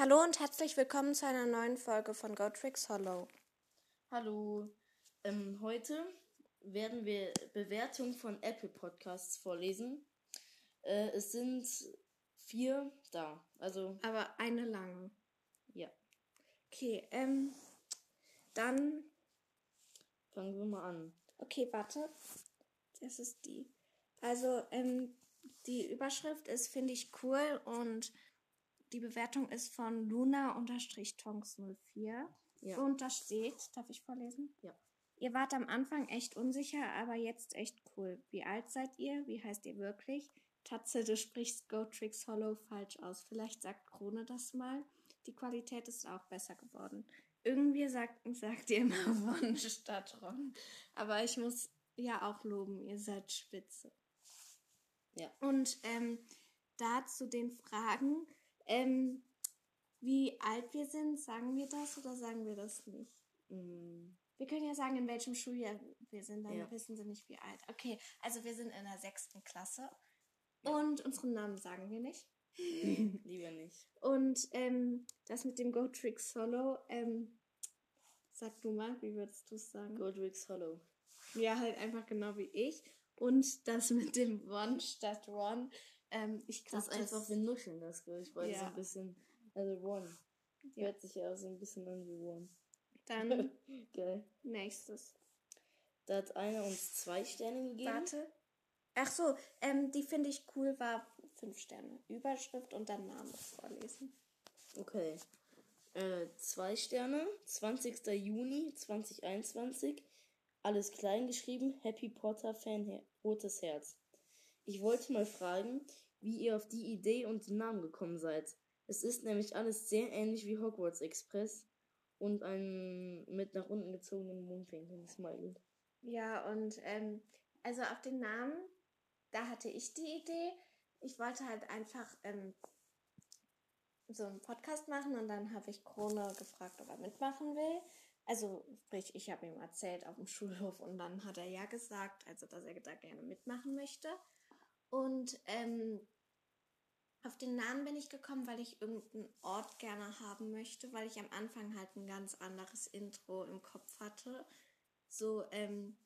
Hallo und herzlich willkommen zu einer neuen Folge von GoTricks Hollow. Hallo. Ähm, heute werden wir Bewertungen von Apple Podcasts vorlesen. Äh, es sind vier da. Also, Aber eine lange. ja. Okay, ähm, dann, Fangen wir mal an. okay, warte. Das ist die. Also, ähm, die Überschrift ist, finde ich cool und die Bewertung ist von Luna-Tonks04. Ja. Und da steht, darf ich vorlesen? Ja. Ihr wart am Anfang echt unsicher, aber jetzt echt cool. Wie alt seid ihr? Wie heißt ihr wirklich? Tatze, du sprichst GoTricks Hollow falsch aus. Vielleicht sagt Krone das mal. Die Qualität ist auch besser geworden. Irgendwie sagt, sagt ihr immer Ron statt Ron. Aber ich muss ja auch loben, ihr seid spitze. Ja. Und ähm, da zu den Fragen, ähm, wie alt wir sind, sagen wir das oder sagen wir das nicht? Mm, Wir können ja sagen, in welchem Schuljahr wir sind, dann Ja. wissen sie nicht, wie alt. Okay, also wir sind in der sechsten Klasse Ja. und unseren Namen sagen wir nicht. lieber nicht. Und ähm, das mit dem Go-Trick Solo, ähm, sag du mal, wie würdest du es sagen? Goldricks Hollow. Ja, halt einfach genau wie ich. Und das mit dem One statt One, ähm, ich Das glaube, ist einfach, wir nuscheln das, ich, weil so Ja. ein bisschen, also One. Ja. Hört sich ja auch so ein bisschen an wie One. Dann Geil. nächstes. Da hat einer uns zwei Sterne gegeben. Warte. Ach so, ähm, die finde ich cool, war fünf Sterne. Überschrift und dann Name vorlesen. Okay. Äh, zwei Sterne, 20. Juni 2021. Alles klein geschrieben, Happy Potter Fan, rotes Herz. Ich wollte mal fragen, wie ihr auf die Idee und den Namen gekommen seid. Es ist nämlich alles sehr ähnlich wie Hogwarts Express und ein mit nach unten gezogenen Mundwinkel Smiley. Ja, und ähm, also auf den Namen, da hatte ich die Idee. Ich wollte halt einfach ähm, so einen Podcast machen und dann habe ich Krone gefragt, ob er mitmachen will. Also sprich, ich habe ihm erzählt auf dem Schulhof und dann hat er ja gesagt, also dass er da gerne mitmachen möchte. Und ähm, auf den Namen bin ich gekommen, weil ich irgendeinen Ort gerne haben möchte, weil ich am Anfang halt ein ganz anderes Intro im Kopf hatte. So, ähm,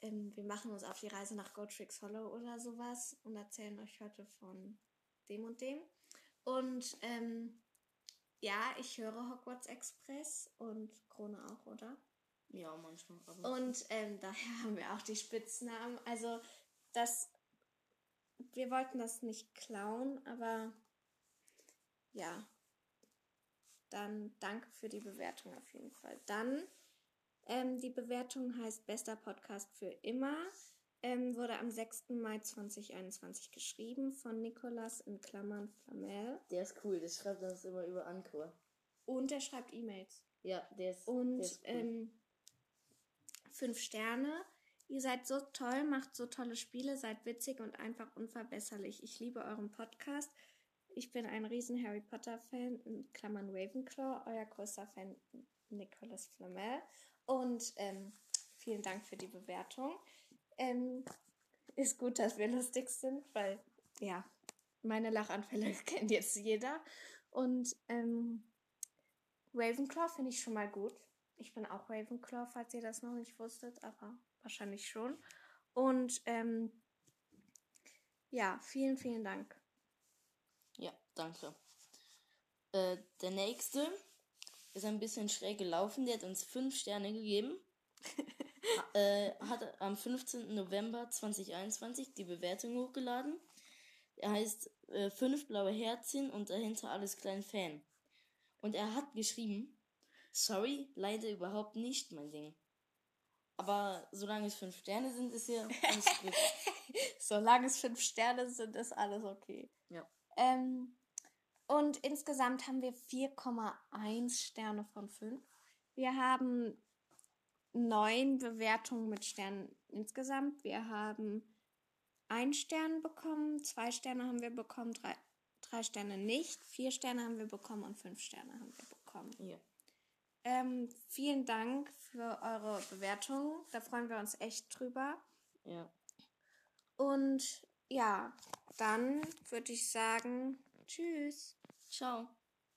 ähm, wir machen uns auf die Reise nach Gotrix Hollow oder sowas und erzählen euch heute von dem und dem. Und ähm, ja, ich höre Hogwarts Express und Krone auch, oder? Ja, manchmal. Aber Und ähm, daher haben wir auch die Spitznamen. Also das, wir wollten das nicht klauen, aber ja, dann danke für die Bewertung auf jeden Fall. Dann, ähm, die Bewertung heißt Bester Podcast für immer. Ähm, wurde am 6. Mai 2021 geschrieben von Nikolas in Klammern Flamel. der ist cool, der schreibt das immer über Anchor. Und er schreibt E-Mails. Ja, der ist, Und der ist cool. ähm, fünf Sterne. Ihr seid so toll, macht so tolle Spiele, seid witzig und einfach unverbesserlich. Ich liebe euren Podcast. Ich bin ein riesen Harry Potter Fan, in Klammern Ravenclaw, euer größter Fan Nicolas Flamel. Und ähm, vielen Dank für die Bewertung. Ähm, ist gut, dass wir lustig sind, weil ja, meine Lachanfälle kennt jetzt jeder. Und ähm, Ravenclaw finde ich schon mal gut. Ich bin auch Ravenclaw, falls ihr das noch nicht wusstet, aber wahrscheinlich schon. Und ähm, ja, vielen, vielen Dank. Ja, danke. Äh, der nächste ist ein bisschen schräg gelaufen. Der hat uns fünf Sterne gegeben. Äh, hat am 15. November 2021 die Bewertung hochgeladen. Er heißt äh, fünf blaue Herzchen und dahinter alles klein Fan. Und er hat geschrieben, sorry, leider überhaupt nicht mein Ding. Aber solange es fünf Sterne sind, ist ja alles gut. Solange es fünf Sterne sind, ist alles okay. Ja. Ähm, und insgesamt haben wir 4,1 Sterne von 5. Wir haben neun Bewertungen mit Sternen insgesamt. Wir haben ein Stern bekommen, zwei Sterne haben wir bekommen, drei, drei Sterne nicht, vier Sterne haben wir bekommen und fünf Sterne haben wir bekommen. Ja. Ähm, vielen Dank für eure Bewertung. Da freuen wir uns echt drüber. Ja. Und ja, dann würde ich sagen, tschüss. Ciao.